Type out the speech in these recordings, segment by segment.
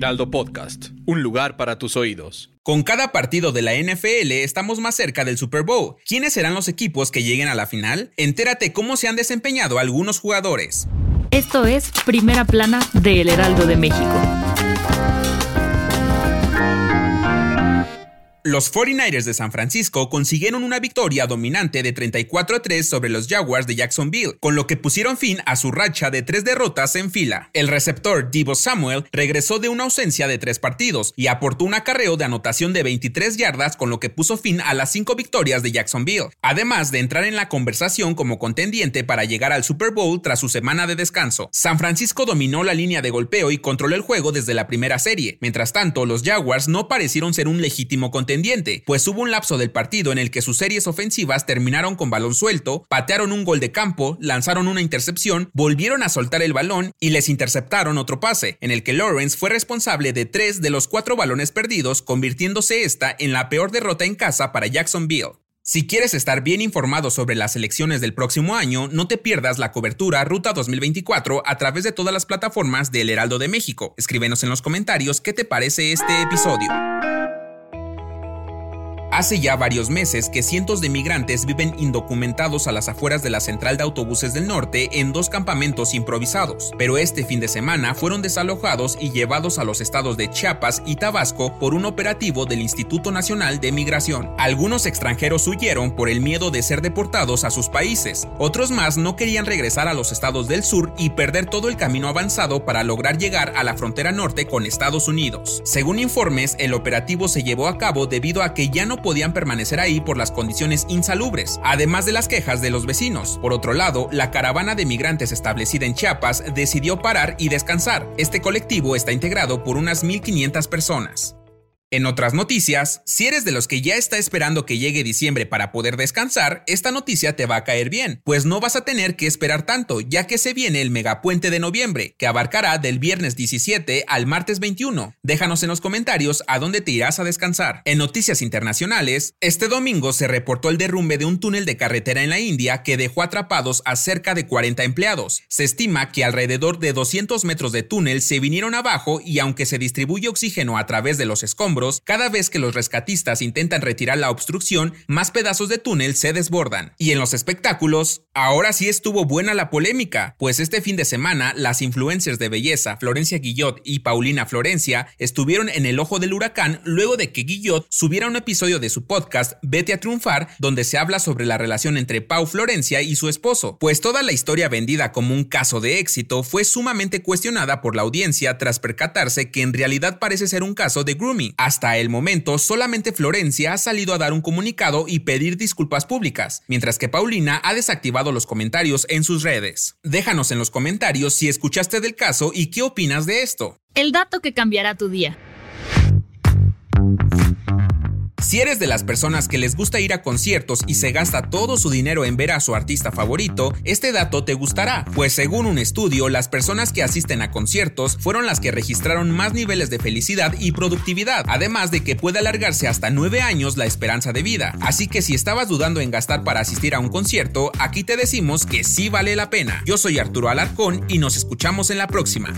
Heraldo Podcast. Un lugar para tus oídos. Con cada partido de la NFL estamos más cerca del Super Bowl. ¿Quiénes serán los equipos que lleguen a la final? Entérate cómo se han desempeñado algunos jugadores. Esto es Primera Plana de El Heraldo de México. Los 49ers de San Francisco consiguieron una victoria dominante de 34 a 3 sobre los Jaguars de Jacksonville, con lo que pusieron fin a su racha de tres derrotas en fila. El receptor Divo Samuel regresó de una ausencia de tres partidos y aportó un acarreo de anotación de 23 yardas, con lo que puso fin a las cinco victorias de Jacksonville, además de entrar en la conversación como contendiente para llegar al Super Bowl tras su semana de descanso. San Francisco dominó la línea de golpeo y controló el juego desde la primera serie. Mientras tanto, los Jaguars no parecieron ser un legítimo contendiente pues hubo un lapso del partido en el que sus series ofensivas terminaron con balón suelto, patearon un gol de campo, lanzaron una intercepción, volvieron a soltar el balón y les interceptaron otro pase, en el que Lawrence fue responsable de tres de los cuatro balones perdidos, convirtiéndose esta en la peor derrota en casa para Jacksonville. Si quieres estar bien informado sobre las elecciones del próximo año, no te pierdas la cobertura Ruta 2024 a través de todas las plataformas del Heraldo de México. Escríbenos en los comentarios qué te parece este episodio. Hace ya varios meses que cientos de migrantes viven indocumentados a las afueras de la central de autobuses del norte en dos campamentos improvisados, pero este fin de semana fueron desalojados y llevados a los estados de Chiapas y Tabasco por un operativo del Instituto Nacional de Migración. Algunos extranjeros huyeron por el miedo de ser deportados a sus países, otros más no querían regresar a los estados del sur y perder todo el camino avanzado para lograr llegar a la frontera norte con Estados Unidos. Según informes, el operativo se llevó a cabo debido a que ya no podían permanecer ahí por las condiciones insalubres, además de las quejas de los vecinos. Por otro lado, la caravana de migrantes establecida en Chiapas decidió parar y descansar. Este colectivo está integrado por unas 1.500 personas. En otras noticias, si eres de los que ya está esperando que llegue diciembre para poder descansar, esta noticia te va a caer bien, pues no vas a tener que esperar tanto, ya que se viene el megapuente de noviembre, que abarcará del viernes 17 al martes 21. Déjanos en los comentarios a dónde te irás a descansar. En noticias internacionales, este domingo se reportó el derrumbe de un túnel de carretera en la India que dejó atrapados a cerca de 40 empleados. Se estima que alrededor de 200 metros de túnel se vinieron abajo y aunque se distribuye oxígeno a través de los escombros, cada vez que los rescatistas intentan retirar la obstrucción, más pedazos de túnel se desbordan. Y en los espectáculos, ahora sí estuvo buena la polémica, pues este fin de semana las influencers de belleza Florencia Guillot y Paulina Florencia estuvieron en el ojo del huracán luego de que Guillot subiera un episodio de su podcast Vete a triunfar, donde se habla sobre la relación entre Pau Florencia y su esposo, pues toda la historia vendida como un caso de éxito fue sumamente cuestionada por la audiencia tras percatarse que en realidad parece ser un caso de grooming. Hasta el momento, solamente Florencia ha salido a dar un comunicado y pedir disculpas públicas, mientras que Paulina ha desactivado los comentarios en sus redes. Déjanos en los comentarios si escuchaste del caso y qué opinas de esto. El dato que cambiará tu día. Si eres de las personas que les gusta ir a conciertos y se gasta todo su dinero en ver a su artista favorito, este dato te gustará, pues según un estudio, las personas que asisten a conciertos fueron las que registraron más niveles de felicidad y productividad, además de que puede alargarse hasta 9 años la esperanza de vida. Así que si estabas dudando en gastar para asistir a un concierto, aquí te decimos que sí vale la pena. Yo soy Arturo Alarcón y nos escuchamos en la próxima.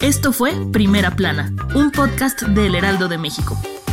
Esto fue Primera Plana, un podcast del Heraldo de México.